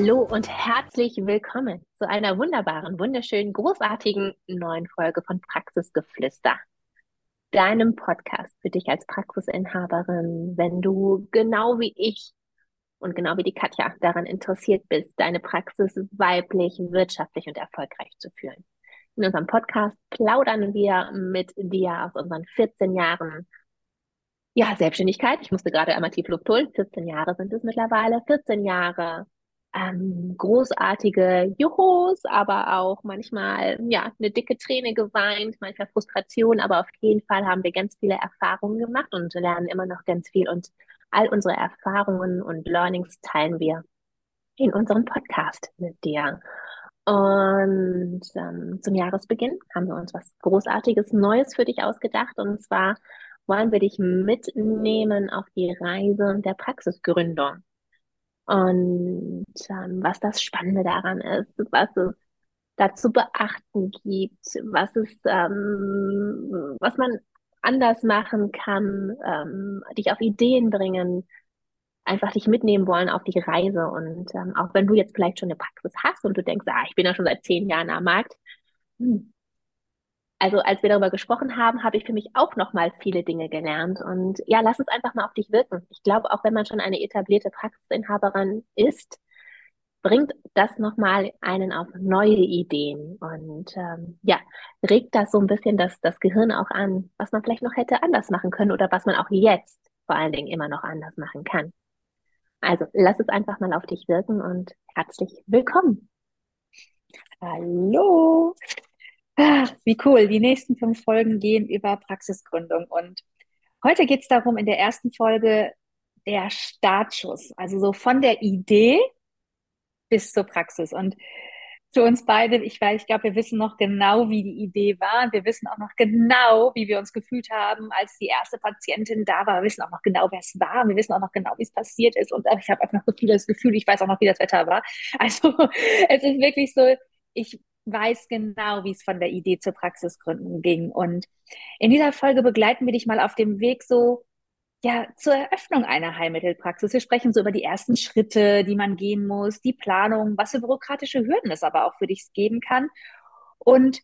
Hallo und herzlich willkommen zu einer wunderbaren, wunderschönen, großartigen neuen Folge von Praxisgeflüster, deinem Podcast für dich als Praxisinhaberin, wenn du genau wie ich und genau wie die Katja daran interessiert bist, deine Praxis weiblich, wirtschaftlich und erfolgreich zu führen. In unserem Podcast plaudern wir mit dir aus unseren 14 Jahren ja, Selbstständigkeit. Ich musste gerade einmal tief Luft holen. 14 Jahre sind es mittlerweile. 14 Jahre ähm, großartige Juhos, aber auch manchmal ja eine dicke Träne geweint, manchmal Frustration, aber auf jeden Fall haben wir ganz viele Erfahrungen gemacht und lernen immer noch ganz viel und all unsere Erfahrungen und Learnings teilen wir in unserem Podcast mit dir. Und ähm, zum Jahresbeginn haben wir uns was Großartiges Neues für dich ausgedacht. Und zwar wollen wir dich mitnehmen auf die Reise der Praxisgründung. Und ähm, was das Spannende daran ist, was es da zu beachten gibt, was es, ähm, was man anders machen kann, ähm, dich auf Ideen bringen, einfach dich mitnehmen wollen auf die Reise. Und ähm, auch wenn du jetzt vielleicht schon eine Praxis hast und du denkst, ah, ich bin ja schon seit zehn Jahren am Markt, hm, also als wir darüber gesprochen haben, habe ich für mich auch noch mal viele Dinge gelernt. Und ja, lass es einfach mal auf dich wirken. Ich glaube, auch wenn man schon eine etablierte Praxisinhaberin ist, bringt das noch mal einen auf neue Ideen und ähm, ja, regt das so ein bisschen das, das Gehirn auch an, was man vielleicht noch hätte anders machen können oder was man auch jetzt vor allen Dingen immer noch anders machen kann. Also lass es einfach mal auf dich wirken und herzlich willkommen. Hallo. Ach, wie cool. Die nächsten fünf Folgen gehen über Praxisgründung. Und heute geht es darum, in der ersten Folge der Startschuss. Also so von der Idee bis zur Praxis. Und für uns beide, ich weiß, ich glaube, wir wissen noch genau, wie die Idee war. Wir wissen auch noch genau, wie wir uns gefühlt haben, als die erste Patientin da war. Wir wissen auch noch genau, wer es war. Wir wissen auch noch genau, wie es passiert ist. Und ich habe einfach so viel das Gefühl, ich weiß auch noch, wie das Wetter war. Also es ist wirklich so, ich weiß genau, wie es von der Idee zur Praxisgründung ging. Und in dieser Folge begleiten wir dich mal auf dem Weg so, ja, zur Eröffnung einer Heilmittelpraxis. Wir sprechen so über die ersten Schritte, die man gehen muss, die Planung, was für bürokratische Hürden es aber auch für dich geben kann. Und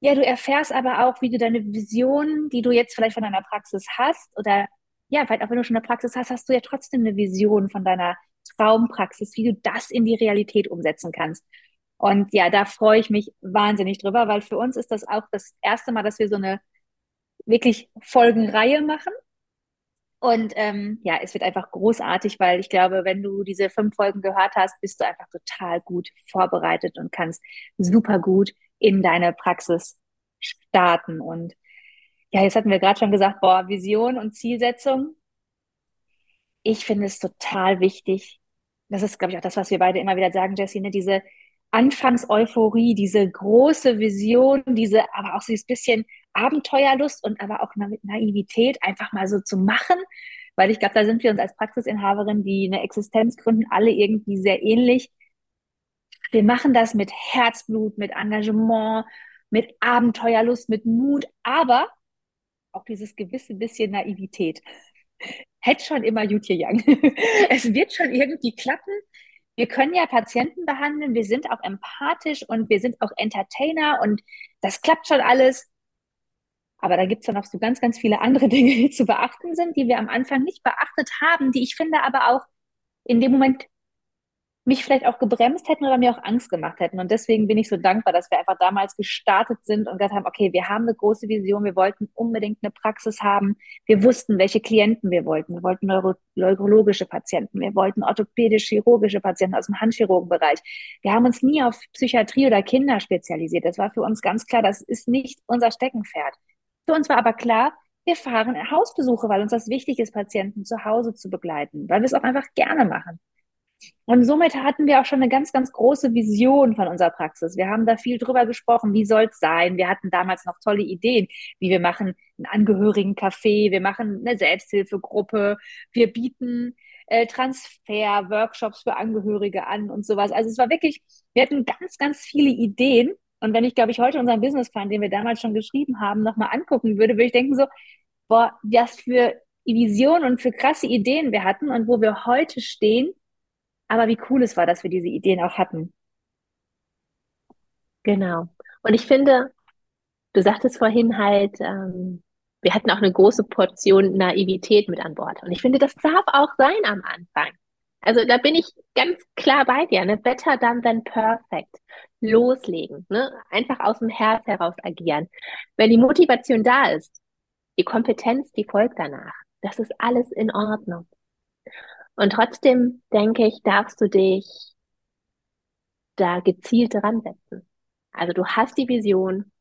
ja, du erfährst aber auch, wie du deine Vision, die du jetzt vielleicht von deiner Praxis hast, oder ja, vielleicht auch wenn du schon eine Praxis hast, hast du ja trotzdem eine Vision von deiner Traumpraxis, wie du das in die Realität umsetzen kannst. Und ja, da freue ich mich wahnsinnig drüber, weil für uns ist das auch das erste Mal, dass wir so eine wirklich Folgenreihe machen. Und ähm, ja, es wird einfach großartig, weil ich glaube, wenn du diese fünf Folgen gehört hast, bist du einfach total gut vorbereitet und kannst super gut in deine Praxis starten. Und ja, jetzt hatten wir gerade schon gesagt, boah, Vision und Zielsetzung. Ich finde es total wichtig. Das ist, glaube ich, auch das, was wir beide immer wieder sagen, Jessie, ne? diese Anfangseuphorie, diese große Vision, diese, aber auch dieses bisschen Abenteuerlust und aber auch mit Naivität einfach mal so zu machen. Weil ich glaube, da sind wir uns als Praxisinhaberin, die eine Existenz gründen, alle irgendwie sehr ähnlich. Wir machen das mit Herzblut, mit Engagement, mit Abenteuerlust, mit Mut, aber auch dieses gewisse bisschen Naivität. Hätte schon immer Jutje Young. es wird schon irgendwie klappen wir können ja Patienten behandeln, wir sind auch empathisch und wir sind auch Entertainer und das klappt schon alles. Aber da gibt es dann auch so ganz, ganz viele andere Dinge, die zu beachten sind, die wir am Anfang nicht beachtet haben, die ich finde aber auch in dem Moment mich vielleicht auch gebremst hätten oder mir auch Angst gemacht hätten. Und deswegen bin ich so dankbar, dass wir einfach damals gestartet sind und gesagt haben, okay, wir haben eine große Vision, wir wollten unbedingt eine Praxis haben. Wir wussten, welche Klienten wir wollten. Wir wollten neuro neurologische Patienten, wir wollten orthopädisch-chirurgische Patienten aus dem Handchirurgenbereich. Wir haben uns nie auf Psychiatrie oder Kinder spezialisiert. Das war für uns ganz klar, das ist nicht unser Steckenpferd. Für uns war aber klar, Wir fahren Hausbesuche, weil uns das wichtig ist, Patienten zu Hause zu begleiten, weil wir es auch einfach gerne machen. Und somit hatten wir auch schon eine ganz, ganz große Vision von unserer Praxis. Wir haben da viel drüber gesprochen, wie soll es sein. Wir hatten damals noch tolle Ideen, wie wir machen einen Angehörigencafé, wir machen eine Selbsthilfegruppe, wir bieten äh, Transfer, Workshops für Angehörige an und sowas. Also es war wirklich, wir hatten ganz, ganz viele Ideen. Und wenn ich, glaube ich, heute unseren Businessplan, den wir damals schon geschrieben haben, nochmal angucken würde, würde ich denken so, boah, was für Visionen und für krasse Ideen wir hatten und wo wir heute stehen aber wie cool es war, dass wir diese Ideen auch hatten. Genau. Und ich finde, du sagtest vorhin halt, ähm, wir hatten auch eine große Portion Naivität mit an Bord. Und ich finde, das darf auch sein am Anfang. Also da bin ich ganz klar bei dir. Ne? Better done than perfect. Loslegen. Ne? Einfach aus dem Herz heraus agieren. Wenn die Motivation da ist, die Kompetenz, die folgt danach. Das ist alles in Ordnung. Und trotzdem denke ich, darfst du dich da gezielt dran setzen. Also du hast die Vision,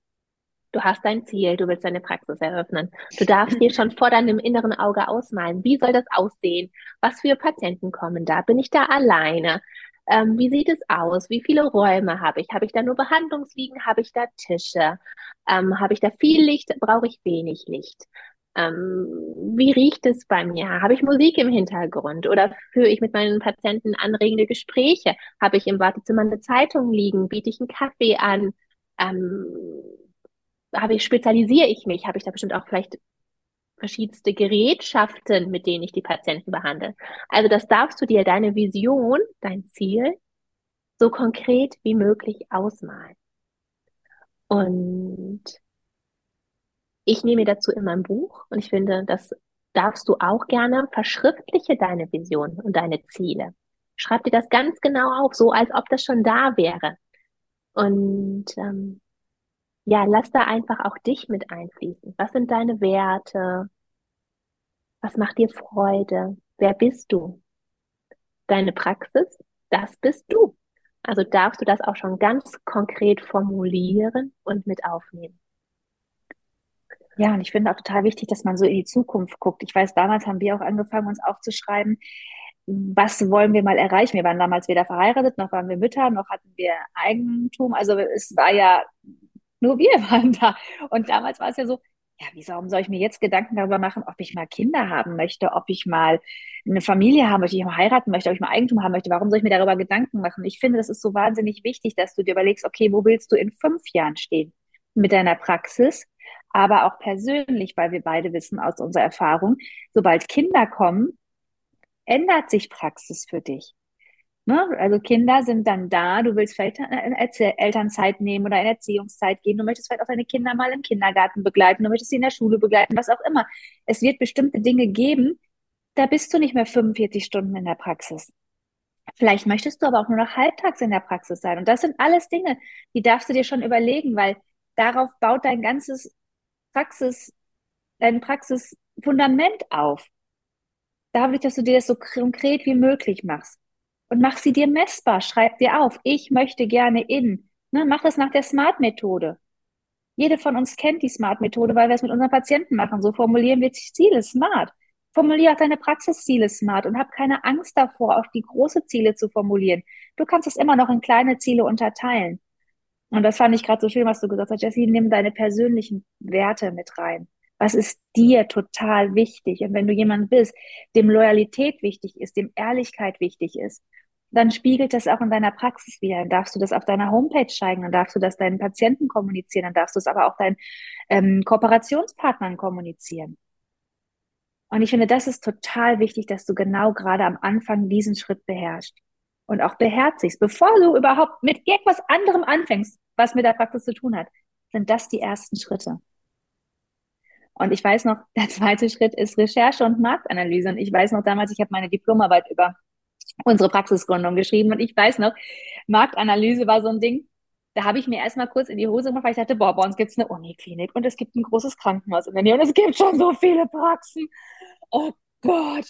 du hast dein Ziel, du willst deine Praxis eröffnen. Du darfst dir schon vor deinem inneren Auge ausmalen, wie soll das aussehen? Was für Patienten kommen da? Bin ich da alleine? Ähm, wie sieht es aus? Wie viele Räume habe ich? Habe ich da nur Behandlungsliegen? Habe ich da Tische? Ähm, habe ich da viel Licht? Brauche ich wenig Licht? Ähm, wie riecht es bei mir? Habe ich Musik im Hintergrund oder führe ich mit meinen Patienten anregende Gespräche? Habe ich im Wartezimmer eine Zeitung liegen? Biete ich einen Kaffee an? Ähm, habe ich, spezialisiere ich mich? Habe ich da bestimmt auch vielleicht verschiedenste Gerätschaften, mit denen ich die Patienten behandle? Also das darfst du dir deine Vision, dein Ziel so konkret wie möglich ausmalen. Und ich nehme dazu immer ein Buch und ich finde, das darfst du auch gerne. Verschriftliche deine Vision und deine Ziele. Schreib dir das ganz genau auf, so als ob das schon da wäre. Und ähm, ja, lass da einfach auch dich mit einfließen. Was sind deine Werte? Was macht dir Freude? Wer bist du? Deine Praxis, das bist du. Also darfst du das auch schon ganz konkret formulieren und mit aufnehmen. Ja, und ich finde auch total wichtig, dass man so in die Zukunft guckt. Ich weiß, damals haben wir auch angefangen, uns aufzuschreiben, was wollen wir mal erreichen? Wir waren damals weder verheiratet, noch waren wir Mütter, noch hatten wir Eigentum. Also es war ja, nur wir waren da. Und damals war es ja so, ja, wie warum soll ich mir jetzt Gedanken darüber machen, ob ich mal Kinder haben möchte, ob ich mal eine Familie haben möchte, ob ich mal heiraten möchte, ob ich mal Eigentum haben möchte? Warum soll ich mir darüber Gedanken machen? Ich finde, das ist so wahnsinnig wichtig, dass du dir überlegst, okay, wo willst du in fünf Jahren stehen mit deiner Praxis? Aber auch persönlich, weil wir beide wissen aus unserer Erfahrung, sobald Kinder kommen, ändert sich Praxis für dich. Ne? Also Kinder sind dann da, du willst vielleicht Elternzeit nehmen oder eine Erziehungszeit gehen, du möchtest vielleicht auch deine Kinder mal im Kindergarten begleiten, du möchtest sie in der Schule begleiten, was auch immer. Es wird bestimmte Dinge geben, da bist du nicht mehr 45 Stunden in der Praxis. Vielleicht möchtest du aber auch nur noch halbtags in der Praxis sein. Und das sind alles Dinge, die darfst du dir schon überlegen, weil darauf baut dein ganzes Praxis, dein Praxisfundament auf. Da will ich, dass du dir das so konkret wie möglich machst. Und mach sie dir messbar. Schreib dir auf. Ich möchte gerne in. Ne, mach es nach der Smart-Methode. Jede von uns kennt die Smart-Methode, weil wir es mit unseren Patienten machen. So formulieren wir Ziele smart. Formulier auch deine Praxisziele smart und hab keine Angst davor, auch die große Ziele zu formulieren. Du kannst es immer noch in kleine Ziele unterteilen. Und das fand ich gerade so schön, was du gesagt hast, Jesse, nimm deine persönlichen Werte mit rein. Was ist dir total wichtig? Und wenn du jemand bist, dem Loyalität wichtig ist, dem Ehrlichkeit wichtig ist, dann spiegelt das auch in deiner Praxis wieder. Dann darfst du das auf deiner Homepage zeigen, dann darfst du das deinen Patienten kommunizieren, dann darfst du es aber auch deinen ähm, Kooperationspartnern kommunizieren. Und ich finde, das ist total wichtig, dass du genau gerade am Anfang diesen Schritt beherrschst und auch beherzigst, bevor du überhaupt mit irgendwas anderem anfängst, was mit der Praxis zu tun hat, sind das die ersten Schritte. Und ich weiß noch, der zweite Schritt ist Recherche und Marktanalyse. Und ich weiß noch damals, ich habe meine Diplomarbeit über unsere Praxisgründung geschrieben. Und ich weiß noch, Marktanalyse war so ein Ding, da habe ich mir erstmal kurz in die Hose gemacht, weil ich dachte, boah, bei uns gibt es eine Uniklinik und es gibt ein großes Krankenhaus in der Nähe und es gibt schon so viele Praxen. Oh Gott,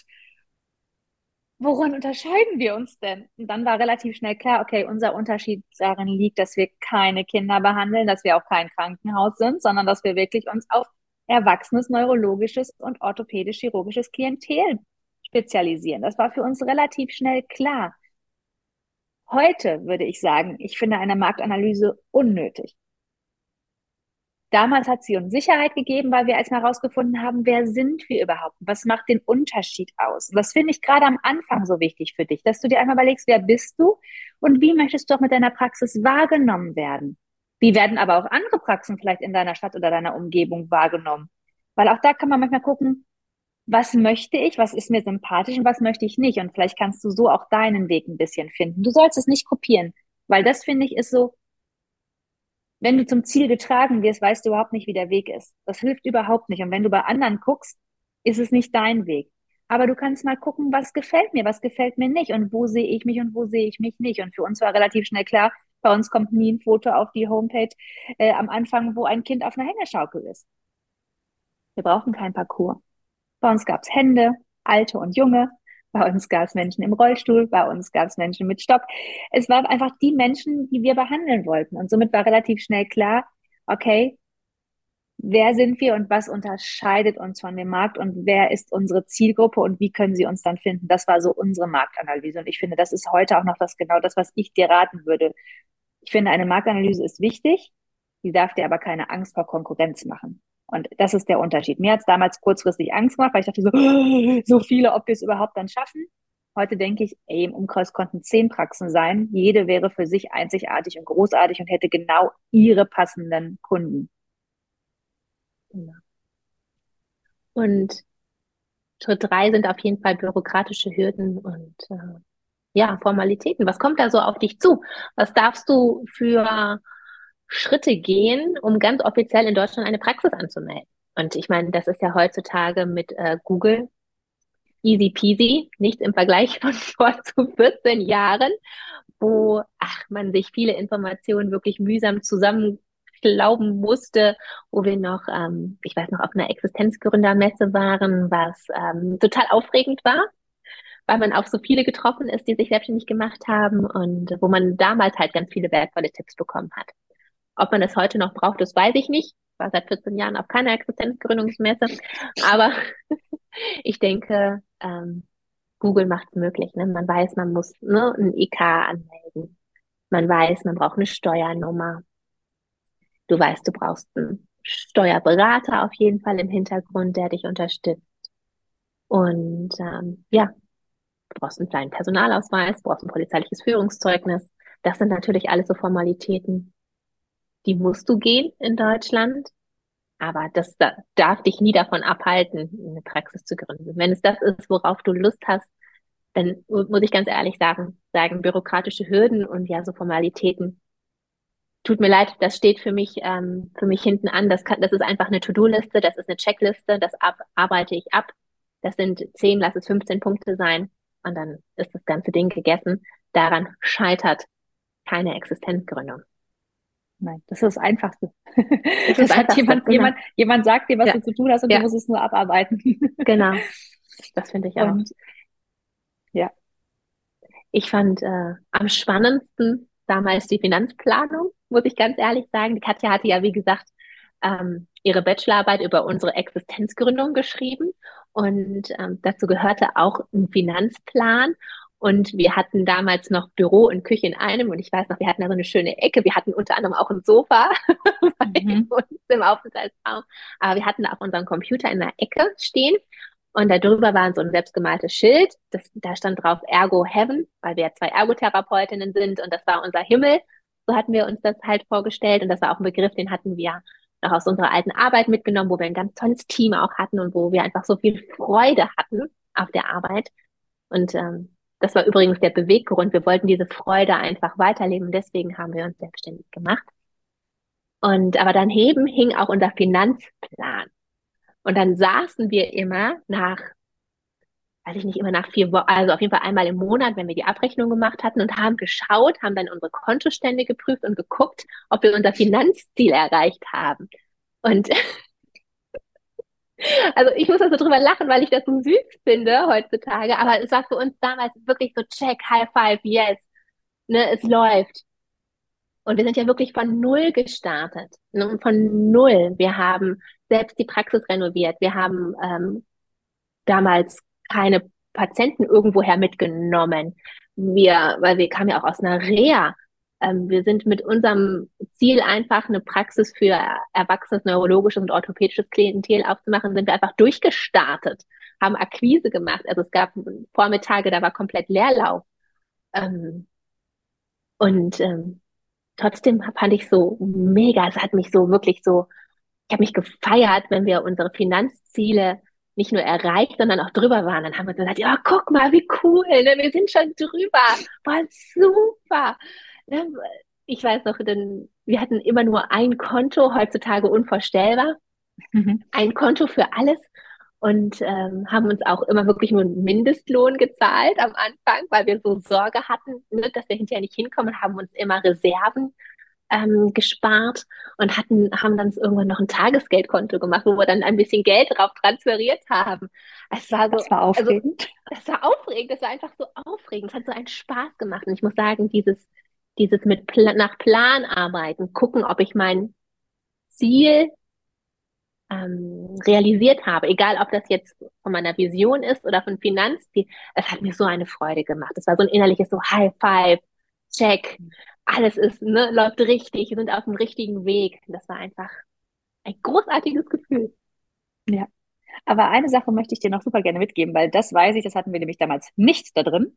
woran unterscheiden wir uns denn? Und dann war relativ schnell klar, okay, unser Unterschied darin liegt, dass wir keine Kinder behandeln, dass wir auch kein Krankenhaus sind, sondern dass wir wirklich uns auf erwachsenes neurologisches und orthopädisch-chirurgisches Klientel spezialisieren. Das war für uns relativ schnell klar. Heute würde ich sagen, ich finde eine Marktanalyse unnötig. Damals hat sie uns Sicherheit gegeben, weil wir erstmal herausgefunden haben, wer sind wir überhaupt? Was macht den Unterschied aus? Das finde ich gerade am Anfang so wichtig für dich, dass du dir einmal überlegst, wer bist du und wie möchtest du auch mit deiner Praxis wahrgenommen werden? Wie werden aber auch andere Praxen vielleicht in deiner Stadt oder deiner Umgebung wahrgenommen? Weil auch da kann man manchmal gucken, was möchte ich, was ist mir sympathisch und was möchte ich nicht. Und vielleicht kannst du so auch deinen Weg ein bisschen finden. Du sollst es nicht kopieren, weil das finde ich ist so, wenn du zum Ziel getragen wirst, weißt du überhaupt nicht, wie der Weg ist. Das hilft überhaupt nicht. Und wenn du bei anderen guckst, ist es nicht dein Weg. Aber du kannst mal gucken, was gefällt mir, was gefällt mir nicht und wo sehe ich mich und wo sehe ich mich nicht. Und für uns war relativ schnell klar, bei uns kommt nie ein Foto auf die Homepage äh, am Anfang, wo ein Kind auf einer Hängeschaukel ist. Wir brauchen kein Parcours. Bei uns gab es Hände, alte und junge. Bei uns gab es Menschen im Rollstuhl, bei uns gab es Menschen mit Stock. Es waren einfach die Menschen, die wir behandeln wollten. Und somit war relativ schnell klar, okay, wer sind wir und was unterscheidet uns von dem Markt und wer ist unsere Zielgruppe und wie können sie uns dann finden? Das war so unsere Marktanalyse. Und ich finde, das ist heute auch noch das genau das, was ich dir raten würde. Ich finde, eine Marktanalyse ist wichtig. Die darf dir aber keine Angst vor Konkurrenz machen. Und das ist der Unterschied. Mir hat es damals kurzfristig Angst gemacht, weil ich dachte so, so viele, ob wir es überhaupt dann schaffen. Heute denke ich, ey, im Umkreis konnten zehn Praxen sein. Jede wäre für sich einzigartig und großartig und hätte genau ihre passenden Kunden. Genau. Und Schritt drei sind auf jeden Fall bürokratische Hürden und äh, ja, Formalitäten. Was kommt da so auf dich zu? Was darfst du für Schritte gehen, um ganz offiziell in Deutschland eine Praxis anzumelden. Und ich meine, das ist ja heutzutage mit äh, Google easy peasy, nichts im Vergleich von vor zu 14 Jahren, wo ach, man sich viele Informationen wirklich mühsam zusammenglauben musste, wo wir noch, ähm, ich weiß noch, auf einer Existenzgründermesse waren, was ähm, total aufregend war, weil man auf so viele getroffen ist, die sich selbstständig gemacht haben und wo man damals halt ganz viele wertvolle Tipps bekommen hat. Ob man es heute noch braucht, das weiß ich nicht. Ich war seit 14 Jahren auf keiner Existenzgründungsmesse. Aber ich denke, ähm, Google macht es möglich. Ne? Man weiß, man muss ne, ein IK anmelden. Man weiß, man braucht eine Steuernummer. Du weißt, du brauchst einen Steuerberater auf jeden Fall im Hintergrund, der dich unterstützt. Und ähm, ja, du brauchst einen kleinen Personalausweis, du brauchst ein polizeiliches Führungszeugnis. Das sind natürlich alles so Formalitäten, die musst du gehen in Deutschland. Aber das da, darf dich nie davon abhalten, eine Praxis zu gründen. Wenn es das ist, worauf du Lust hast, dann muss ich ganz ehrlich sagen, sagen bürokratische Hürden und ja so Formalitäten. Tut mir leid, das steht für mich ähm, für mich hinten an. Das kann, das ist einfach eine To-Do-Liste, das ist eine Checkliste, das ab, arbeite ich ab. Das sind 10, lass es 15 Punkte sein und dann ist das ganze Ding gegessen. Daran scheitert keine Existenzgründung. Nein, das ist das Einfachste. Das, das hat jemand, genau. jemand, jemand sagt dir, was ja. du zu tun hast und ja. du musst es nur abarbeiten. Genau. Das finde ich auch. Und, ja. Ich fand äh, am spannendsten damals die Finanzplanung, muss ich ganz ehrlich sagen. Die Katja hatte ja, wie gesagt, ähm, ihre Bachelorarbeit über unsere Existenzgründung geschrieben. Und ähm, dazu gehörte auch ein Finanzplan. Und wir hatten damals noch Büro und Küche in einem. Und ich weiß noch, wir hatten da so eine schöne Ecke. Wir hatten unter anderem auch ein Sofa bei mhm. uns im Aufenthaltsraum. Aber wir hatten da auch unseren Computer in der Ecke stehen. Und darüber war so ein selbstgemaltes Schild. Das, da stand drauf Ergo Heaven, weil wir ja zwei Ergotherapeutinnen sind. Und das war unser Himmel. So hatten wir uns das halt vorgestellt. Und das war auch ein Begriff, den hatten wir noch aus unserer alten Arbeit mitgenommen, wo wir ein ganz tolles Team auch hatten und wo wir einfach so viel Freude hatten auf der Arbeit. Und ähm, das war übrigens der Beweggrund. Wir wollten diese Freude einfach weiterleben. Deswegen haben wir uns selbstständig gemacht. Und aber daneben hing auch unser Finanzplan. Und dann saßen wir immer nach, weiß ich nicht, immer nach vier Wochen, also auf jeden Fall einmal im Monat, wenn wir die Abrechnung gemacht hatten und haben geschaut, haben dann unsere Kontostände geprüft und geguckt, ob wir unser Finanzziel erreicht haben. Und also ich muss also drüber lachen, weil ich das so süß finde heutzutage. Aber es war für uns damals wirklich so check, high five, yes. Ne, es läuft. Und wir sind ja wirklich von Null gestartet. Ne? Von Null. Wir haben selbst die Praxis renoviert. Wir haben ähm, damals keine Patienten irgendwoher mitgenommen. Wir, weil wir kamen ja auch aus einer Reha. Ähm, wir sind mit unserem Ziel einfach eine Praxis für erwachsenes neurologisches und orthopädisches Klientel aufzumachen, sind wir einfach durchgestartet, haben Akquise gemacht. Also es gab Vormittage, da war komplett Leerlauf. Ähm, und ähm, trotzdem fand ich so mega, es hat mich so wirklich so, ich habe mich gefeiert, wenn wir unsere Finanzziele nicht nur erreicht, sondern auch drüber waren. Dann haben wir gesagt, ja, guck mal, wie cool, ne? wir sind schon drüber. War super. Ne? Ich weiß noch, denn wir hatten immer nur ein Konto, heutzutage unvorstellbar. Mhm. Ein Konto für alles und ähm, haben uns auch immer wirklich nur einen Mindestlohn gezahlt am Anfang, weil wir so Sorge hatten, ne, dass wir hinterher nicht hinkommen, haben uns immer Reserven ähm, gespart und hatten, haben dann irgendwann noch ein Tagesgeldkonto gemacht, wo wir dann ein bisschen Geld drauf transferiert haben. Es war so, das war also, aufregend. Also, das war aufregend, das war einfach so aufregend. Es hat so einen Spaß gemacht. Und ich muss sagen, dieses, dieses mit Pla nach Plan arbeiten, gucken, ob ich mein Ziel ähm, realisiert habe, egal ob das jetzt von meiner Vision ist oder von Finanzziel, es hat mir so eine Freude gemacht. Es war so ein innerliches so High Five, Check, alles ist, ne, läuft richtig, wir sind auf dem richtigen Weg. Das war einfach ein großartiges Gefühl. Ja. Aber eine Sache möchte ich dir noch super gerne mitgeben, weil das weiß ich, das hatten wir nämlich damals nicht da drin.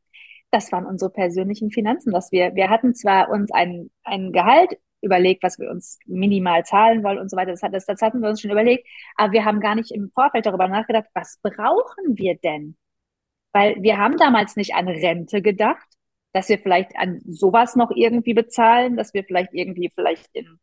Das waren unsere persönlichen Finanzen, dass wir, wir hatten zwar uns ein, ein Gehalt überlegt, was wir uns minimal zahlen wollen und so weiter. Das, das, das hatten wir uns schon überlegt. Aber wir haben gar nicht im Vorfeld darüber nachgedacht, was brauchen wir denn? Weil wir haben damals nicht an Rente gedacht, dass wir vielleicht an sowas noch irgendwie bezahlen, dass wir vielleicht irgendwie vielleicht in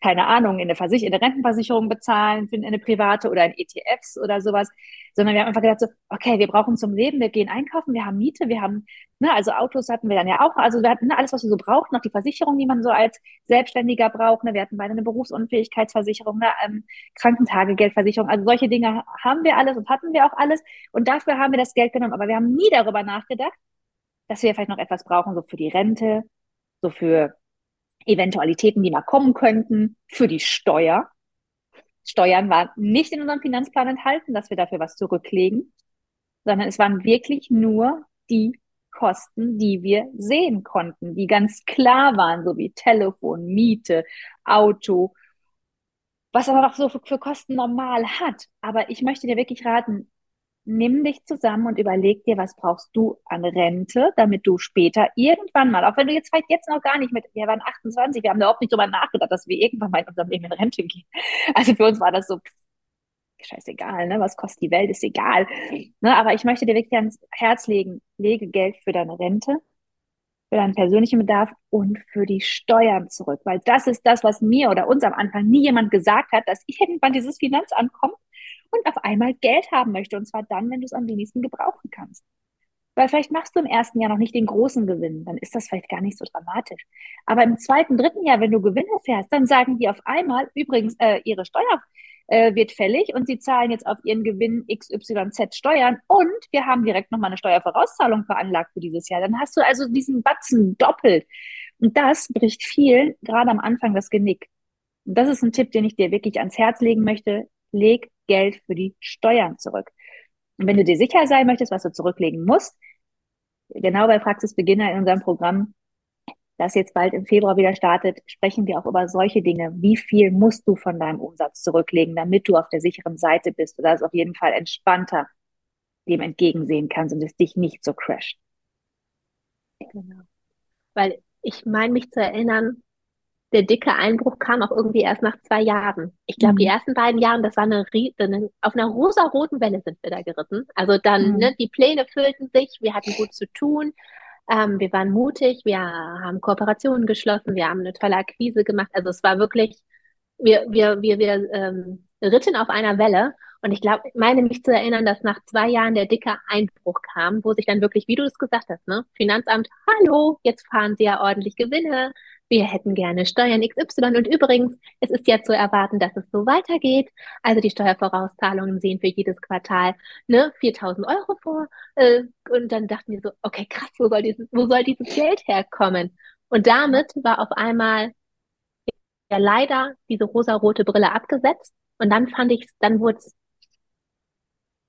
keine Ahnung, in eine, Versich in eine Rentenversicherung bezahlen, für eine private oder in ETFs oder sowas, sondern wir haben einfach gedacht so, okay, wir brauchen zum Leben, wir gehen einkaufen, wir haben Miete, wir haben, ne, also Autos hatten wir dann ja auch, also wir hatten ne, alles, was wir so brauchten, noch die Versicherung, die man so als Selbstständiger braucht, ne, wir hatten beide eine Berufsunfähigkeitsversicherung, eine ähm, Krankentagegeldversicherung, also solche Dinge haben wir alles und hatten wir auch alles und dafür haben wir das Geld genommen, aber wir haben nie darüber nachgedacht, dass wir vielleicht noch etwas brauchen, so für die Rente, so für Eventualitäten, die mal kommen könnten, für die Steuer. Steuern waren nicht in unserem Finanzplan enthalten, dass wir dafür was zurücklegen, sondern es waren wirklich nur die Kosten, die wir sehen konnten, die ganz klar waren, so wie Telefon, Miete, Auto, was aber noch so für, für Kosten normal hat. Aber ich möchte dir wirklich raten, nimm dich zusammen und überleg dir, was brauchst du an Rente, damit du später irgendwann mal, auch wenn du jetzt vielleicht jetzt noch gar nicht mit, wir waren 28, wir haben überhaupt nicht drüber nachgedacht, dass wir irgendwann mal in unserem Leben in Rente gehen. Also für uns war das so, scheißegal, ne? Was kostet die Welt, ist egal. Ne? Aber ich möchte dir wirklich ans Herz legen, lege Geld für deine Rente, für deinen persönlichen Bedarf und für die Steuern zurück. Weil das ist das, was mir oder uns am Anfang nie jemand gesagt hat, dass irgendwann dieses Finanzamt kommt und auf einmal Geld haben möchte. Und zwar dann, wenn du es am wenigsten gebrauchen kannst. Weil vielleicht machst du im ersten Jahr noch nicht den großen Gewinn, dann ist das vielleicht gar nicht so dramatisch. Aber im zweiten, dritten Jahr, wenn du Gewinne fährst, dann sagen die auf einmal, übrigens, äh, ihre Steuer äh, wird fällig und sie zahlen jetzt auf ihren Gewinn XYZ Steuern und wir haben direkt nochmal eine Steuervorauszahlung veranlagt für dieses Jahr. Dann hast du also diesen Batzen doppelt. Und das bricht vielen gerade am Anfang das Genick. Und das ist ein Tipp, den ich dir wirklich ans Herz legen möchte. Leg Geld für die Steuern zurück. Und wenn du dir sicher sein möchtest, was du zurücklegen musst, genau bei Praxisbeginner in unserem Programm, das jetzt bald im Februar wieder startet, sprechen wir auch über solche Dinge. Wie viel musst du von deinem Umsatz zurücklegen, damit du auf der sicheren Seite bist oder es auf jeden Fall entspannter dem entgegensehen kannst und es dich nicht so crasht. Genau. Weil ich meine mich zu erinnern, der dicke Einbruch kam auch irgendwie erst nach zwei Jahren. Ich glaube, mhm. die ersten beiden Jahre, das war eine, eine auf einer rosa-roten Welle sind wir da geritten. Also dann, mhm. ne, die Pläne füllten sich, wir hatten gut zu tun, ähm, wir waren mutig, wir haben Kooperationen geschlossen, wir haben eine tolle Akquise gemacht. Also es war wirklich, wir, wir, wir, wir ähm, ritten auf einer Welle. Und ich glaube, meine mich zu erinnern, dass nach zwei Jahren der dicke Einbruch kam, wo sich dann wirklich, wie du es gesagt hast, ne, Finanzamt, hallo, jetzt fahren Sie ja ordentlich Gewinne, wir hätten gerne Steuern XY und übrigens, es ist ja zu erwarten, dass es so weitergeht. Also die Steuervorauszahlungen sehen für jedes Quartal ne, 4000 Euro vor. Äh, und dann dachten wir so, okay, krass, wo soll dieses, wo soll dieses Geld herkommen? Und damit war auf einmal ja leider diese rosarote Brille abgesetzt. Und dann fand ich, dann wurde es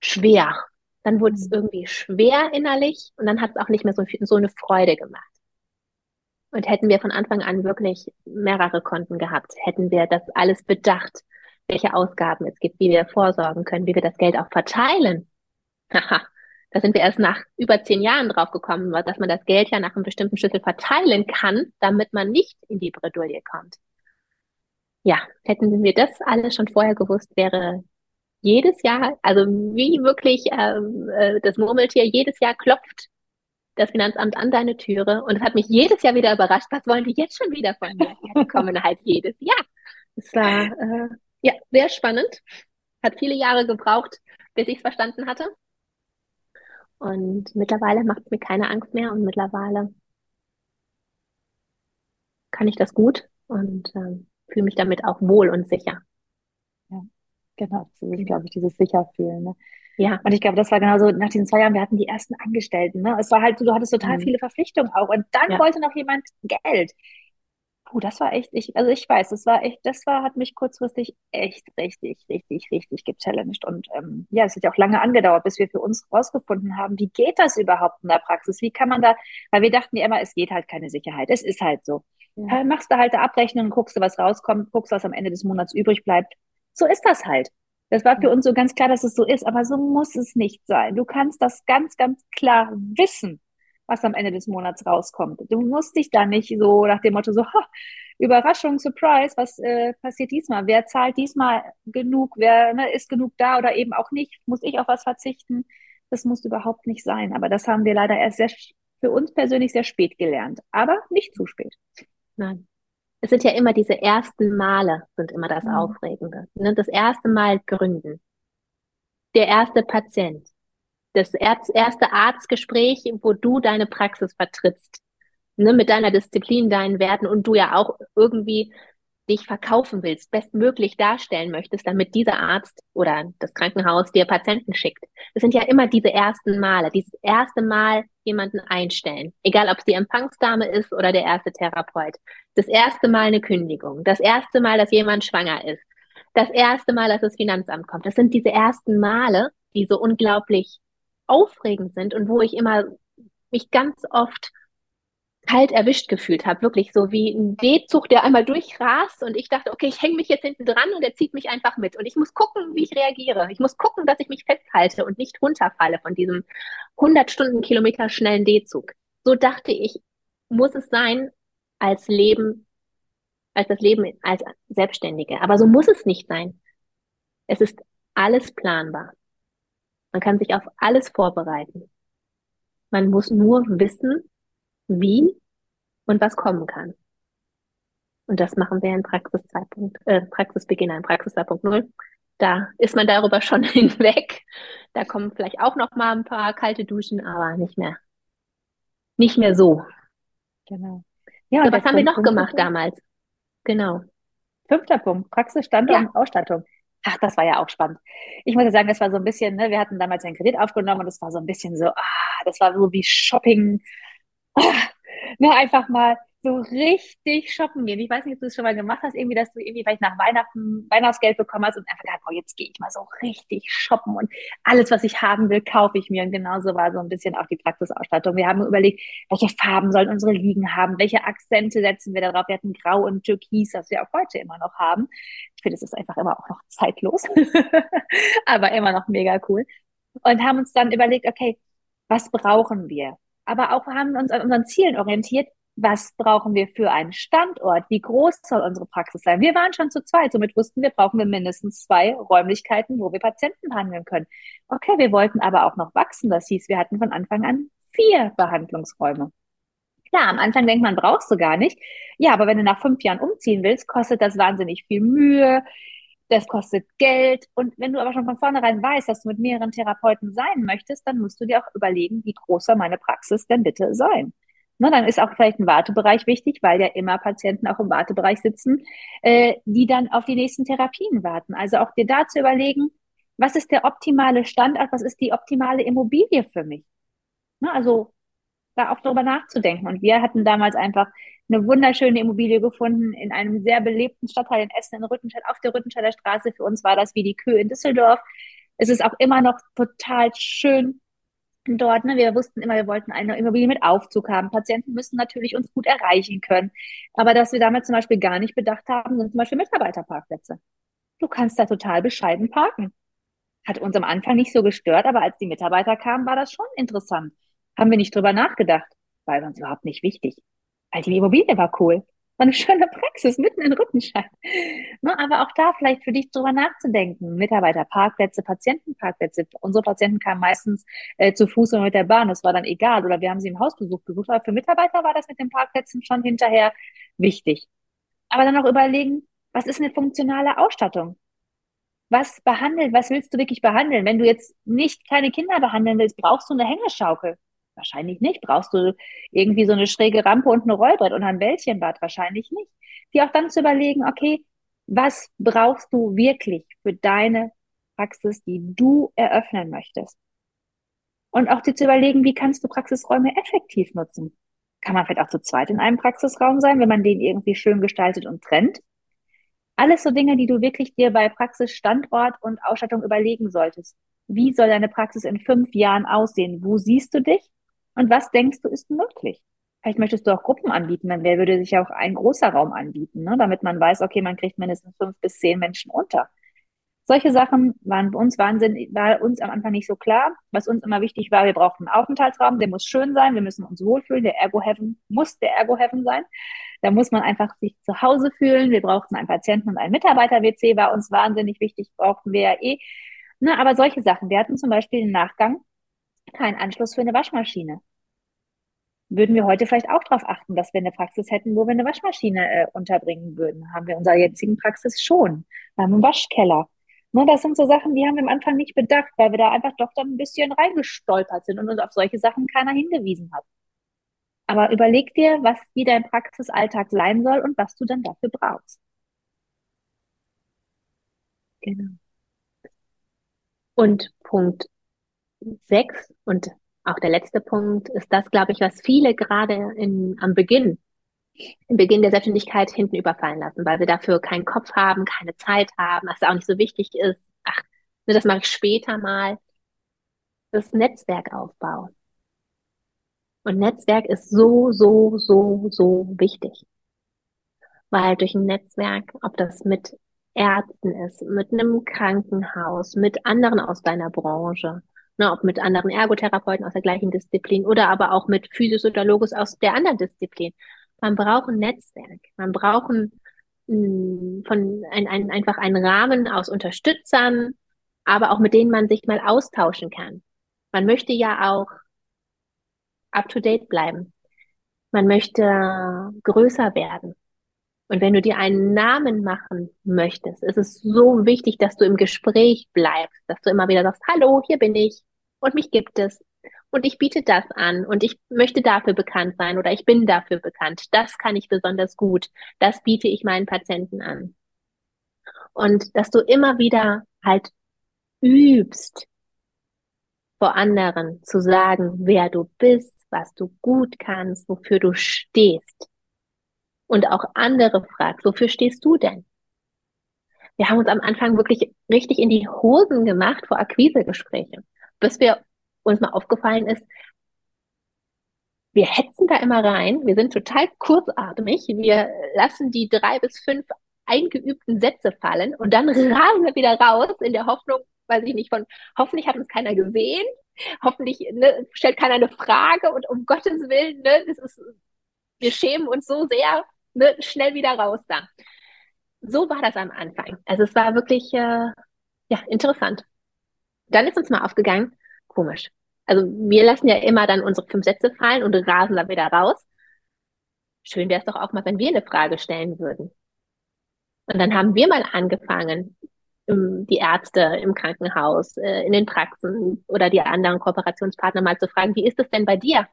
schwer. Dann wurde es mhm. irgendwie schwer innerlich und dann hat es auch nicht mehr so, so eine Freude gemacht. Und hätten wir von Anfang an wirklich mehrere Konten gehabt, hätten wir das alles bedacht, welche Ausgaben es gibt, wie wir vorsorgen können, wie wir das Geld auch verteilen. Haha, da sind wir erst nach über zehn Jahren drauf gekommen, dass man das Geld ja nach einem bestimmten Schlüssel verteilen kann, damit man nicht in die Bredouille kommt. Ja, hätten wir das alles schon vorher gewusst, wäre jedes Jahr, also wie wirklich ähm, äh, das Murmeltier jedes Jahr klopft das Finanzamt an deine Türe und es hat mich jedes Jahr wieder überrascht, was wollen die jetzt schon wieder von mir? Ja, die kommen halt jedes Jahr. Es war äh, ja sehr spannend, hat viele Jahre gebraucht, bis ich es verstanden hatte. Und mittlerweile macht es mir keine Angst mehr und mittlerweile kann ich das gut und äh, fühle mich damit auch wohl und sicher. Genau, das ist, glaube ich, dieses Sicherfühlen. Ne? Ja. Und ich glaube, das war genauso nach diesen zwei Jahren, wir hatten die ersten Angestellten. Ne? Es war halt so, du hattest total mhm. viele Verpflichtungen auch. Und dann ja. wollte noch jemand Geld. Puh, das war echt, ich, also ich weiß, das war echt, das war, hat mich kurzfristig echt richtig, richtig, richtig gechallenged. Und ähm, ja, es hat ja auch lange angedauert, bis wir für uns rausgefunden haben, wie geht das überhaupt in der Praxis? Wie kann man da, weil wir dachten ja immer, es geht halt keine Sicherheit. Es ist halt so. Ja. Machst du halt eine Abrechnung, guckst du, was rauskommt, guckst, was am Ende des Monats übrig bleibt so ist das halt. Das war für uns so ganz klar, dass es so ist, aber so muss es nicht sein. Du kannst das ganz, ganz klar wissen, was am Ende des Monats rauskommt. Du musst dich da nicht so nach dem Motto so, ha, Überraschung, Surprise, was äh, passiert diesmal? Wer zahlt diesmal genug? Wer ne, ist genug da oder eben auch nicht? Muss ich auf was verzichten? Das muss überhaupt nicht sein. Aber das haben wir leider erst sehr, für uns persönlich sehr spät gelernt. Aber nicht zu spät. Nein es sind ja immer diese ersten Male, sind immer das mhm. Aufregende. Ne? Das erste Mal gründen. Der erste Patient. Das erste Arztgespräch, wo du deine Praxis vertrittst. Ne? Mit deiner Disziplin, deinen Werten und du ja auch irgendwie dich verkaufen willst, bestmöglich darstellen möchtest, damit dieser Arzt oder das Krankenhaus dir Patienten schickt. Das sind ja immer diese ersten Male, dieses erste Mal jemanden einstellen, egal ob es die Empfangsdame ist oder der erste Therapeut. Das erste Mal eine Kündigung, das erste Mal, dass jemand schwanger ist, das erste Mal, dass das Finanzamt kommt. Das sind diese ersten Male, die so unglaublich aufregend sind und wo ich immer mich ganz oft kalt erwischt gefühlt habe, wirklich so wie ein D-Zug, der einmal durchrast und ich dachte, okay, ich hänge mich jetzt hinten dran und er zieht mich einfach mit und ich muss gucken, wie ich reagiere. Ich muss gucken, dass ich mich festhalte und nicht runterfalle von diesem 100 Stundenkilometer schnellen D-Zug. So dachte ich, muss es sein als Leben, als das Leben als Selbstständige. Aber so muss es nicht sein. Es ist alles planbar. Man kann sich auf alles vorbereiten. Man muss nur wissen, wie und was kommen kann. Und das machen wir in Praxis 2. Äh, Praxisbeginner in Praxis 2.0. Da ist man darüber schon hinweg. Da kommen vielleicht auch noch mal ein paar kalte Duschen, aber nicht mehr, nicht mehr so. Genau. Ja, so, was haben wir noch gemacht damals? Genau. Fünfter Punkt, Praxis, Standort ja. und Ausstattung. Ach, das war ja auch spannend. Ich muss ja sagen, das war so ein bisschen, ne, wir hatten damals einen Kredit aufgenommen und das war so ein bisschen so, ah, das war so wie Shopping ne, einfach mal so richtig shoppen gehen. Ich weiß nicht, ob du es schon mal gemacht hast, irgendwie, dass du irgendwie vielleicht nach Weihnachten Weihnachtsgeld bekommen hast und einfach gedacht, oh, jetzt gehe ich mal so richtig shoppen und alles, was ich haben will, kaufe ich mir. Und genauso war so ein bisschen auch die Praxisausstattung. Wir haben überlegt, welche Farben sollen unsere Liegen haben, welche Akzente setzen wir darauf. Wir hatten Grau und Türkis, das wir auch heute immer noch haben. Ich finde, es ist einfach immer auch noch zeitlos, aber immer noch mega cool. Und haben uns dann überlegt, okay, was brauchen wir? Aber auch haben uns an unseren Zielen orientiert. Was brauchen wir für einen Standort? Wie groß soll unsere Praxis sein? Wir waren schon zu zweit, somit wussten wir, brauchen wir mindestens zwei Räumlichkeiten, wo wir Patienten behandeln können. Okay, wir wollten aber auch noch wachsen. Das hieß, wir hatten von Anfang an vier Behandlungsräume. Klar, am Anfang denkt man, brauchst du gar nicht. Ja, aber wenn du nach fünf Jahren umziehen willst, kostet das wahnsinnig viel Mühe das kostet Geld. Und wenn du aber schon von vornherein weißt, dass du mit mehreren Therapeuten sein möchtest, dann musst du dir auch überlegen, wie groß soll meine Praxis denn bitte sein. Ne, dann ist auch vielleicht ein Wartebereich wichtig, weil ja immer Patienten auch im Wartebereich sitzen, äh, die dann auf die nächsten Therapien warten. Also auch dir da zu überlegen, was ist der optimale Standort, was ist die optimale Immobilie für mich? Ne, also da auch darüber nachzudenken. Und wir hatten damals einfach eine wunderschöne Immobilie gefunden in einem sehr belebten Stadtteil in Essen in Rüttenscheid, auf der Rüttenscheider Straße. Für uns war das wie die Kühe in Düsseldorf. Es ist auch immer noch total schön dort. Ne? Wir wussten immer, wir wollten eine Immobilie mit Aufzug haben. Patienten müssen natürlich uns gut erreichen können. Aber dass wir damit zum Beispiel gar nicht bedacht haben, sind zum Beispiel Mitarbeiterparkplätze. Du kannst da total bescheiden parken. Hat uns am Anfang nicht so gestört, aber als die Mitarbeiter kamen, war das schon interessant. Haben wir nicht drüber nachgedacht. War uns überhaupt nicht wichtig. Weil die Immobilie war cool war eine schöne Praxis mitten in Rüttenscheid. Ne, aber auch da vielleicht für dich drüber nachzudenken. Mitarbeiterparkplätze, Patientenparkplätze. Unsere Patienten kamen meistens äh, zu Fuß oder mit der Bahn. Das war dann egal. Oder wir haben sie im Hausbesuch besucht. Aber für Mitarbeiter war das mit den Parkplätzen schon hinterher wichtig. Aber dann auch überlegen, was ist eine funktionale Ausstattung? Was behandelt, was willst du wirklich behandeln? Wenn du jetzt nicht kleine Kinder behandeln willst, brauchst du eine Hängeschaukel. Wahrscheinlich nicht. Brauchst du irgendwie so eine schräge Rampe und ein Rollbrett und ein Bällchenbad? Wahrscheinlich nicht. Die auch dann zu überlegen, okay, was brauchst du wirklich für deine Praxis, die du eröffnen möchtest? Und auch dir zu überlegen, wie kannst du Praxisräume effektiv nutzen? Kann man vielleicht auch zu zweit in einem Praxisraum sein, wenn man den irgendwie schön gestaltet und trennt? Alles so Dinge, die du wirklich dir bei Praxisstandort und Ausstattung überlegen solltest. Wie soll deine Praxis in fünf Jahren aussehen? Wo siehst du dich? Und was denkst du, ist möglich? Vielleicht möchtest du auch Gruppen anbieten, dann würde sich auch ein großer Raum anbieten, ne? damit man weiß, okay, man kriegt mindestens fünf bis zehn Menschen unter. Solche Sachen waren bei uns Wahnsinn, war uns am Anfang nicht so klar. Was uns immer wichtig war, wir brauchen einen Aufenthaltsraum, der muss schön sein, wir müssen uns wohlfühlen, der Ergo Heaven muss der Ergo Heaven sein. Da muss man einfach sich zu Hause fühlen. Wir brauchten einen Patienten und einen Mitarbeiter-WC, war uns wahnsinnig wichtig, brauchten wir ja eh. Na, aber solche Sachen. Wir hatten zum Beispiel im Nachgang keinen Anschluss für eine Waschmaschine. Würden wir heute vielleicht auch darauf achten, dass wir eine Praxis hätten, wo wir eine Waschmaschine äh, unterbringen würden? Haben wir in unserer jetzigen Praxis schon. Wir haben einen Waschkeller. Ne, das sind so Sachen, die haben wir am Anfang nicht bedacht, weil wir da einfach doch dann ein bisschen reingestolpert sind und uns auf solche Sachen keiner hingewiesen hat. Aber überleg dir, was wie dein Praxisalltag sein soll und was du dann dafür brauchst. Genau. Und Punkt sechs und auch der letzte Punkt ist das, glaube ich, was viele gerade in, am Beginn, im Beginn der Selbstständigkeit hinten überfallen lassen, weil sie dafür keinen Kopf haben, keine Zeit haben, was auch nicht so wichtig ist. Ach, ne, das mache ich später mal. Das Netzwerkaufbau. Und Netzwerk ist so, so, so, so wichtig. Weil durch ein Netzwerk, ob das mit Ärzten ist, mit einem Krankenhaus, mit anderen aus deiner Branche, ne, ob mit anderen Ergotherapeuten aus der gleichen Disziplin oder aber auch mit Physis oder Logos aus der anderen Disziplin. Man braucht ein Netzwerk. Man braucht ein, von ein, ein, einfach einen Rahmen aus Unterstützern, aber auch mit denen man sich mal austauschen kann. Man möchte ja auch up to date bleiben. Man möchte größer werden. Und wenn du dir einen Namen machen möchtest, ist es so wichtig, dass du im Gespräch bleibst, dass du immer wieder sagst, hallo, hier bin ich und mich gibt es und ich biete das an und ich möchte dafür bekannt sein oder ich bin dafür bekannt. Das kann ich besonders gut. Das biete ich meinen Patienten an. Und dass du immer wieder halt übst, vor anderen zu sagen, wer du bist, was du gut kannst, wofür du stehst und auch andere fragst, wofür stehst du denn? Wir haben uns am Anfang wirklich richtig in die Hosen gemacht vor Akquisegesprächen, bis wir uns mal aufgefallen ist, wir hetzen da immer rein, wir sind total kurzatmig, wir lassen die drei bis fünf eingeübten Sätze fallen und dann rasen wir wieder raus in der Hoffnung, weiß ich nicht, von hoffentlich hat uns keiner gesehen, hoffentlich ne, stellt keiner eine Frage und um Gottes Willen, ne, das ist, wir schämen uns so sehr, ne, schnell wieder raus da. So war das am Anfang. Also es war wirklich äh, ja interessant. Dann ist uns mal aufgegangen, komisch. Also wir lassen ja immer dann unsere fünf Sätze fallen und rasen dann wieder raus. Schön wäre es doch auch mal, wenn wir eine Frage stellen würden. Und dann haben wir mal angefangen, die Ärzte im Krankenhaus, äh, in den Praxen oder die anderen Kooperationspartner mal zu fragen, wie ist es denn bei dir?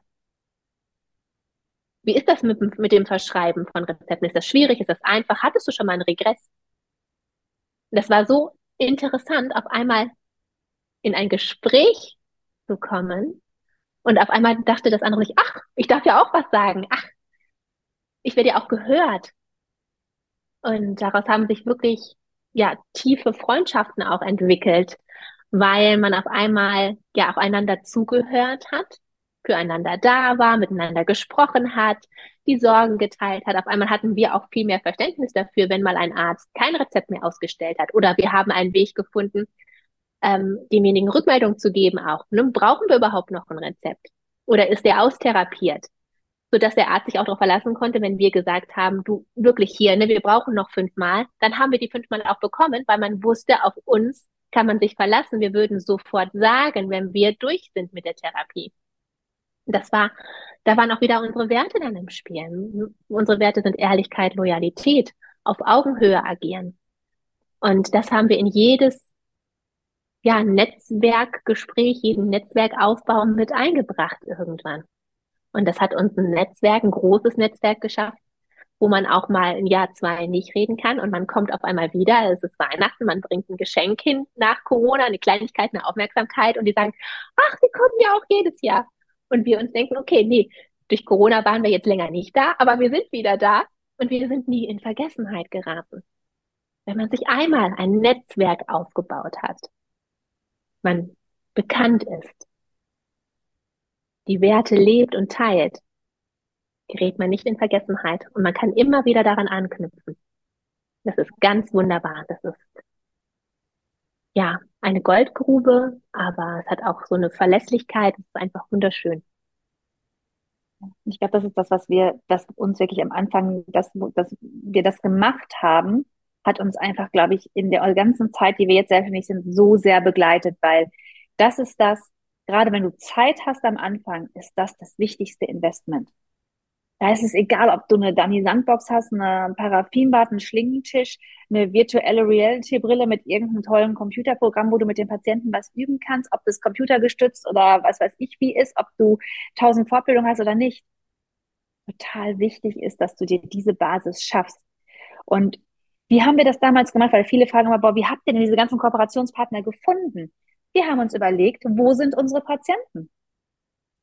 Wie ist das mit, mit dem Verschreiben von Rezepten? Ist das schwierig? Ist das einfach? Hattest du schon mal einen Regress? Das war so interessant, auf einmal in ein Gespräch zu kommen. Und auf einmal dachte das andere sich, ach, ich darf ja auch was sagen. Ach, ich werde ja auch gehört. Und daraus haben sich wirklich, ja, tiefe Freundschaften auch entwickelt, weil man auf einmal ja aufeinander zugehört hat, füreinander da war, miteinander gesprochen hat, die Sorgen geteilt hat. Auf einmal hatten wir auch viel mehr Verständnis dafür, wenn mal ein Arzt kein Rezept mehr ausgestellt hat. Oder wir haben einen Weg gefunden, ähm, demjenigen Rückmeldung zu geben auch. Ne? Brauchen wir überhaupt noch ein Rezept? Oder ist der austherapiert? Sodass der Arzt sich auch darauf verlassen konnte, wenn wir gesagt haben, du wirklich hier, ne, wir brauchen noch fünfmal, dann haben wir die fünfmal auch bekommen, weil man wusste, auf uns kann man sich verlassen. Wir würden sofort sagen, wenn wir durch sind mit der Therapie. Das war, da waren auch wieder unsere Werte dann im Spiel. Unsere Werte sind Ehrlichkeit, Loyalität, auf Augenhöhe agieren. Und das haben wir in jedes ja, Netzwerkgespräch, jeden Netzwerkaufbau mit eingebracht irgendwann. Und das hat uns ein Netzwerk, ein großes Netzwerk geschafft, wo man auch mal ein Jahr, zwei nicht reden kann und man kommt auf einmal wieder, es ist Weihnachten, man bringt ein Geschenk hin nach Corona, eine Kleinigkeit, eine Aufmerksamkeit und die sagen, ach, die kommen ja auch jedes Jahr. Und wir uns denken, okay, nee, durch Corona waren wir jetzt länger nicht da, aber wir sind wieder da und wir sind nie in Vergessenheit geraten. Wenn man sich einmal ein Netzwerk aufgebaut hat, man bekannt ist, die Werte lebt und teilt, gerät man nicht in Vergessenheit und man kann immer wieder daran anknüpfen. Das ist ganz wunderbar. Das ist ja eine Goldgrube, aber es hat auch so eine Verlässlichkeit. Es ist einfach wunderschön. Ich glaube, das ist das, was wir, das uns wirklich am Anfang, dass, dass wir das gemacht haben, hat uns einfach, glaube ich, in der ganzen Zeit, die wir jetzt selbstständig sind, so sehr begleitet, weil das ist das, gerade wenn du Zeit hast am Anfang, ist das das wichtigste Investment. Da ist es egal, ob du eine Dani Sandbox hast, eine Paraffinbad, einen Schlingentisch, eine virtuelle Reality-Brille mit irgendeinem tollen Computerprogramm, wo du mit dem Patienten was üben kannst, ob das computergestützt oder was weiß ich wie ist, ob du tausend Fortbildungen hast oder nicht. Total wichtig ist, dass du dir diese Basis schaffst. Und wie haben wir das damals gemacht? Weil viele fragen immer, boah, wie habt ihr denn diese ganzen Kooperationspartner gefunden? Wir haben uns überlegt, wo sind unsere Patienten?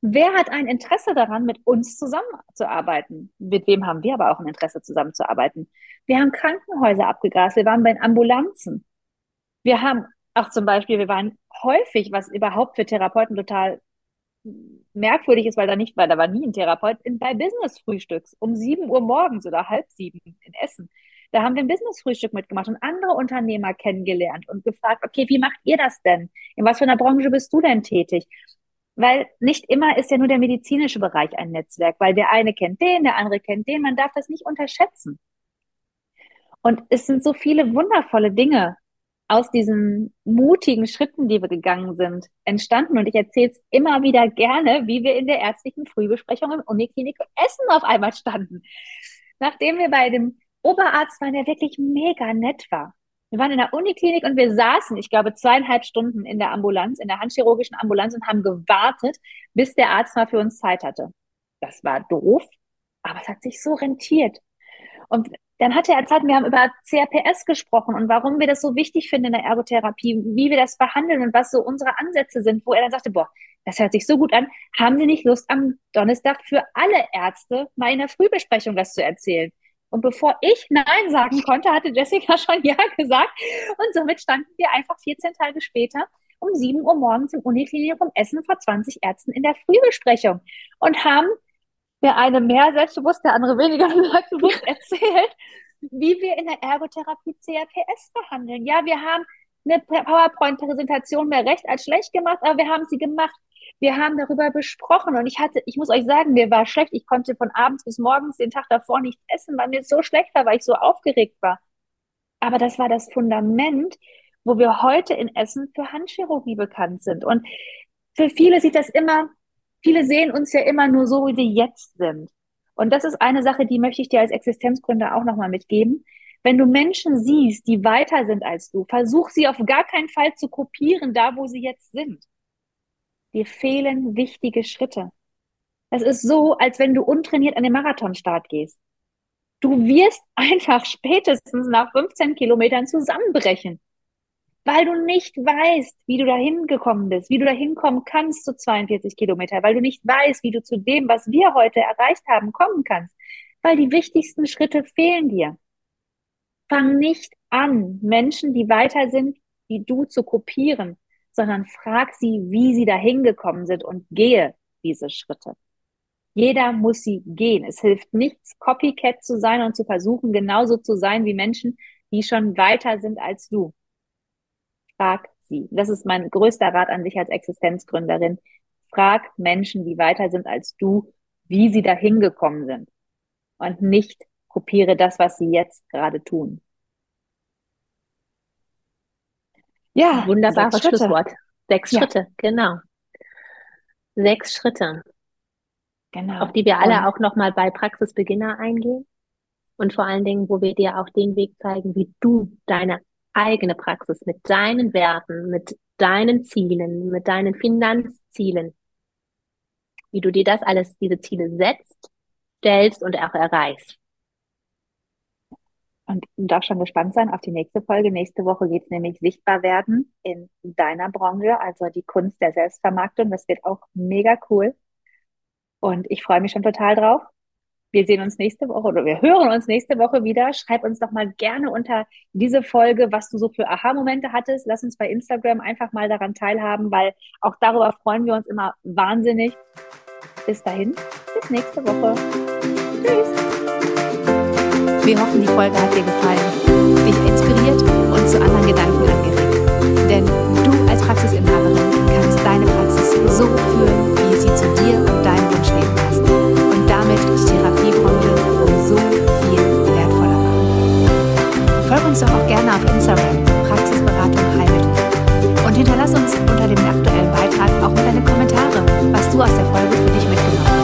Wer hat ein Interesse daran, mit uns zusammenzuarbeiten? Mit wem haben wir aber auch ein Interesse, zusammenzuarbeiten? Wir haben Krankenhäuser abgegrast, wir waren bei den Ambulanzen. Wir haben auch zum Beispiel, wir waren häufig, was überhaupt für Therapeuten total merkwürdig ist, weil da nicht, weil da war nie ein Therapeut, in, bei Business-Frühstücks um sieben Uhr morgens oder halb sieben in Essen. Da haben wir ein Business-Frühstück mitgemacht und andere Unternehmer kennengelernt und gefragt, okay, wie macht ihr das denn? In was für einer Branche bist du denn tätig? Weil nicht immer ist ja nur der medizinische Bereich ein Netzwerk, weil der eine kennt den, der andere kennt den. Man darf das nicht unterschätzen. Und es sind so viele wundervolle Dinge aus diesen mutigen Schritten, die wir gegangen sind, entstanden. Und ich erzähle es immer wieder gerne, wie wir in der ärztlichen Frühbesprechung im Uniklinik Essen auf einmal standen. Nachdem wir bei dem Oberarzt waren, der wirklich mega nett war. Wir waren in der Uniklinik und wir saßen, ich glaube, zweieinhalb Stunden in der Ambulanz, in der handchirurgischen Ambulanz und haben gewartet, bis der Arzt mal für uns Zeit hatte. Das war doof, aber es hat sich so rentiert. Und dann hatte er Zeit, wir haben über CRPS gesprochen und warum wir das so wichtig finden in der Ergotherapie, wie wir das behandeln und was so unsere Ansätze sind, wo er dann sagte, boah, das hört sich so gut an. Haben Sie nicht Lust, am Donnerstag für alle Ärzte mal in der Frühbesprechung das zu erzählen? Und bevor ich Nein sagen konnte, hatte Jessica schon Ja gesagt. Und somit standen wir einfach 14 Tage später um 7 Uhr morgens im Uniklinikum Essen vor 20 Ärzten in der Frühbesprechung und haben der eine mehr selbstbewusst, der andere weniger selbstbewusst erzählt, wie wir in der Ergotherapie CRPS behandeln. Ja, wir haben eine PowerPoint-Präsentation mehr recht als schlecht gemacht, aber wir haben sie gemacht. Wir haben darüber besprochen und ich hatte, ich muss euch sagen, mir war schlecht. Ich konnte von abends bis morgens den Tag davor nichts essen, weil mir so schlecht war, weil ich so aufgeregt war. Aber das war das Fundament, wo wir heute in Essen für Handchirurgie bekannt sind. Und für viele sieht das immer, viele sehen uns ja immer nur so, wie wir jetzt sind. Und das ist eine Sache, die möchte ich dir als Existenzgründer auch nochmal mitgeben. Wenn du Menschen siehst, die weiter sind als du, versuch sie auf gar keinen Fall zu kopieren, da wo sie jetzt sind. Dir fehlen wichtige Schritte. Es ist so, als wenn du untrainiert an den Marathonstart gehst. Du wirst einfach spätestens nach 15 Kilometern zusammenbrechen, weil du nicht weißt, wie du dahin gekommen bist, wie du dahin kommen kannst zu 42 Kilometer, weil du nicht weißt, wie du zu dem, was wir heute erreicht haben, kommen kannst, weil die wichtigsten Schritte fehlen dir. Fang nicht an, Menschen, die weiter sind, wie du zu kopieren, sondern frag sie, wie sie dahin gekommen sind und gehe diese Schritte. Jeder muss sie gehen. Es hilft nichts, Copycat zu sein und zu versuchen, genauso zu sein wie Menschen, die schon weiter sind als du. Frag sie. Das ist mein größter Rat an dich als Existenzgründerin. Frag Menschen, die weiter sind als du, wie sie dahin gekommen sind. Und nicht kopiere das, was sie jetzt gerade tun. Ja, wunderbares Schlusswort. Sechs ja. Schritte, genau. Sechs Schritte. Genau. Auf die wir alle und auch nochmal bei Praxisbeginner eingehen. Und vor allen Dingen, wo wir dir auch den Weg zeigen, wie du deine eigene Praxis mit deinen Werten, mit deinen Zielen, mit deinen Finanzzielen, wie du dir das alles, diese Ziele setzt, stellst und auch erreichst. Und du darfst schon gespannt sein auf die nächste Folge. Nächste Woche geht es nämlich sichtbar werden in deiner Branche, also die Kunst der Selbstvermarktung. Das wird auch mega cool. Und ich freue mich schon total drauf. Wir sehen uns nächste Woche oder wir hören uns nächste Woche wieder. Schreib uns doch mal gerne unter diese Folge, was du so für Aha-Momente hattest. Lass uns bei Instagram einfach mal daran teilhaben, weil auch darüber freuen wir uns immer wahnsinnig. Bis dahin, bis nächste Woche. Tschüss. Wir hoffen, die Folge hat dir gefallen, dich inspiriert und zu anderen Gedanken angeregt. Denn du als Praxisinhaberin kannst deine Praxis so führen, wie sie zu dir und deinem Wunsch leben passt. Und damit die Therapiebranche um so viel wertvoller machen. Folge uns doch auch gerne auf Instagram, Praxisberatung Heimat. Und hinterlass uns unter dem aktuellen Beitrag auch mal deine Kommentare, was du aus der Folge für dich mitgenommen hast.